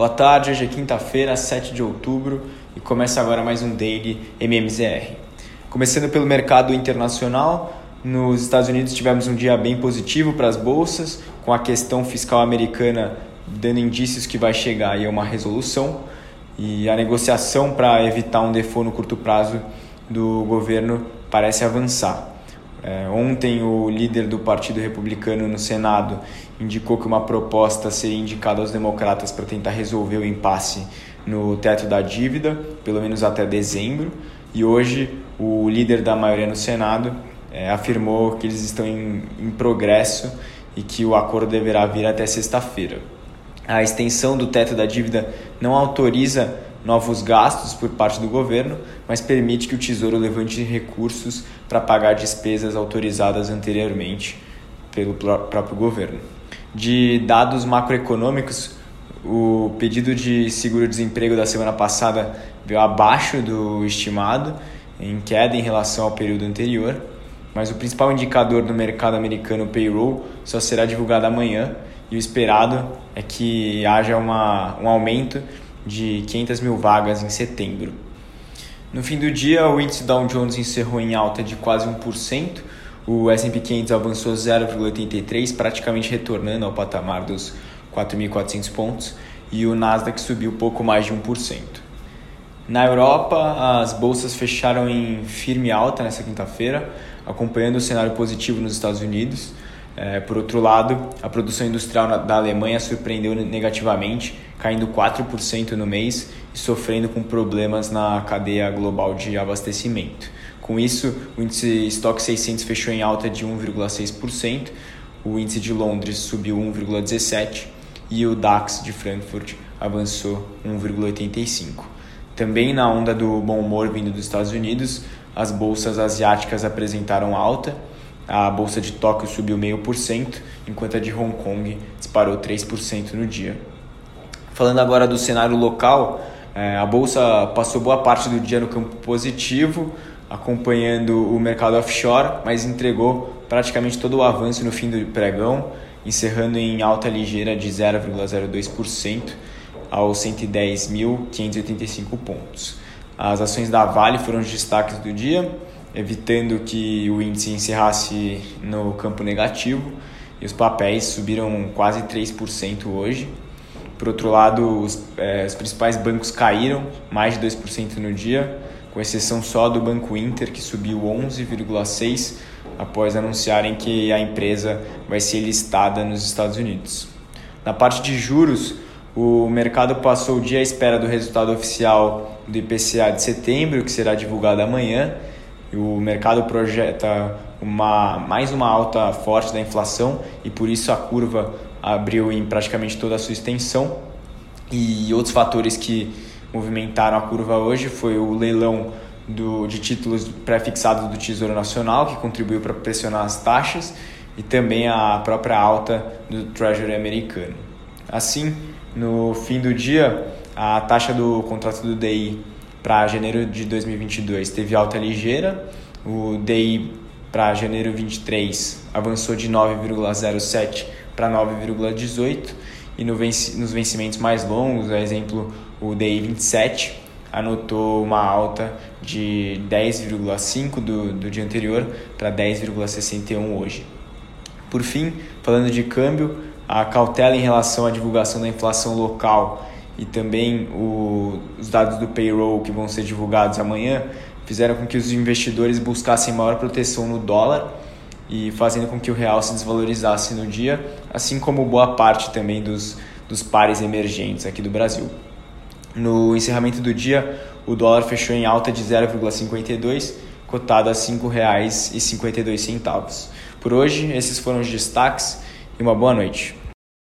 Boa tarde, hoje é quinta-feira, 7 de outubro e começa agora mais um Daily MMZR. Começando pelo mercado internacional, nos Estados Unidos tivemos um dia bem positivo para as bolsas, com a questão fiscal americana dando indícios que vai chegar aí uma resolução e a negociação para evitar um default no curto prazo do governo parece avançar. É, ontem, o líder do Partido Republicano no Senado indicou que uma proposta seria indicada aos democratas para tentar resolver o impasse no teto da dívida, pelo menos até dezembro. E hoje, o líder da maioria no Senado é, afirmou que eles estão em, em progresso e que o acordo deverá vir até sexta-feira. A extensão do teto da dívida não autoriza novos gastos por parte do governo, mas permite que o Tesouro levante recursos para pagar despesas autorizadas anteriormente pelo próprio governo. De dados macroeconômicos, o pedido de seguro-desemprego da semana passada veio abaixo do estimado, em queda em relação ao período anterior, mas o principal indicador do mercado americano, o payroll, só será divulgado amanhã e o esperado é que haja uma, um aumento de 500 mil vagas em setembro. No fim do dia, o índice Dow Jones encerrou em alta de quase 1%, o S&P 500 avançou 0,83, praticamente retornando ao patamar dos 4.400 pontos, e o Nasdaq subiu pouco mais de 1%. Na Europa, as bolsas fecharam em firme alta nesta quinta-feira, acompanhando o cenário positivo nos Estados Unidos. É, por outro lado, a produção industrial da Alemanha surpreendeu negativamente, caindo 4% no mês e sofrendo com problemas na cadeia global de abastecimento. Com isso, o índice Stock 600 fechou em alta de 1,6%, o índice de Londres subiu 1,17% e o DAX de Frankfurt avançou 1,85%. Também na onda do bom humor vindo dos Estados Unidos, as bolsas asiáticas apresentaram alta. A bolsa de Tóquio subiu 0,5%, enquanto a de Hong Kong disparou 3% no dia. Falando agora do cenário local, é, a bolsa passou boa parte do dia no campo positivo, acompanhando o mercado offshore, mas entregou praticamente todo o avanço no fim do pregão, encerrando em alta ligeira de 0,02% aos 110.585 pontos. As ações da Vale foram os destaques do dia, evitando que o índice encerrasse no campo negativo, e os papéis subiram quase 3% hoje. Por outro lado, os, é, os principais bancos caíram mais de 2% no dia, com exceção só do Banco Inter, que subiu 11,6% após anunciarem que a empresa vai ser listada nos Estados Unidos. Na parte de juros, o mercado passou o dia à espera do resultado oficial do IPCA de setembro, que será divulgado amanhã. O mercado projeta uma, mais uma alta forte da inflação e por isso a curva abriu em praticamente toda a sua extensão. E outros fatores que movimentaram a curva hoje foi o leilão do, de títulos pré-fixados do Tesouro Nacional, que contribuiu para pressionar as taxas, e também a própria alta do Treasury americano. Assim, no fim do dia, a taxa do contrato do DI para janeiro de 2022 teve alta ligeira, o DI para janeiro 23 avançou de 9,07 para 9,18 e no venci, nos vencimentos mais longos, a exemplo o DI 27 anotou uma alta de 10,5 do, do dia anterior para 10,61 hoje. Por fim, falando de câmbio, a cautela em relação à divulgação da inflação local e também o, os dados do payroll que vão ser divulgados amanhã fizeram com que os investidores buscassem maior proteção no dólar e fazendo com que o real se desvalorizasse no dia, assim como boa parte também dos, dos pares emergentes aqui do Brasil. No encerramento do dia, o dólar fechou em alta de 0,52, cotado a R$ 5,52. Por hoje, esses foram os destaques e uma boa noite.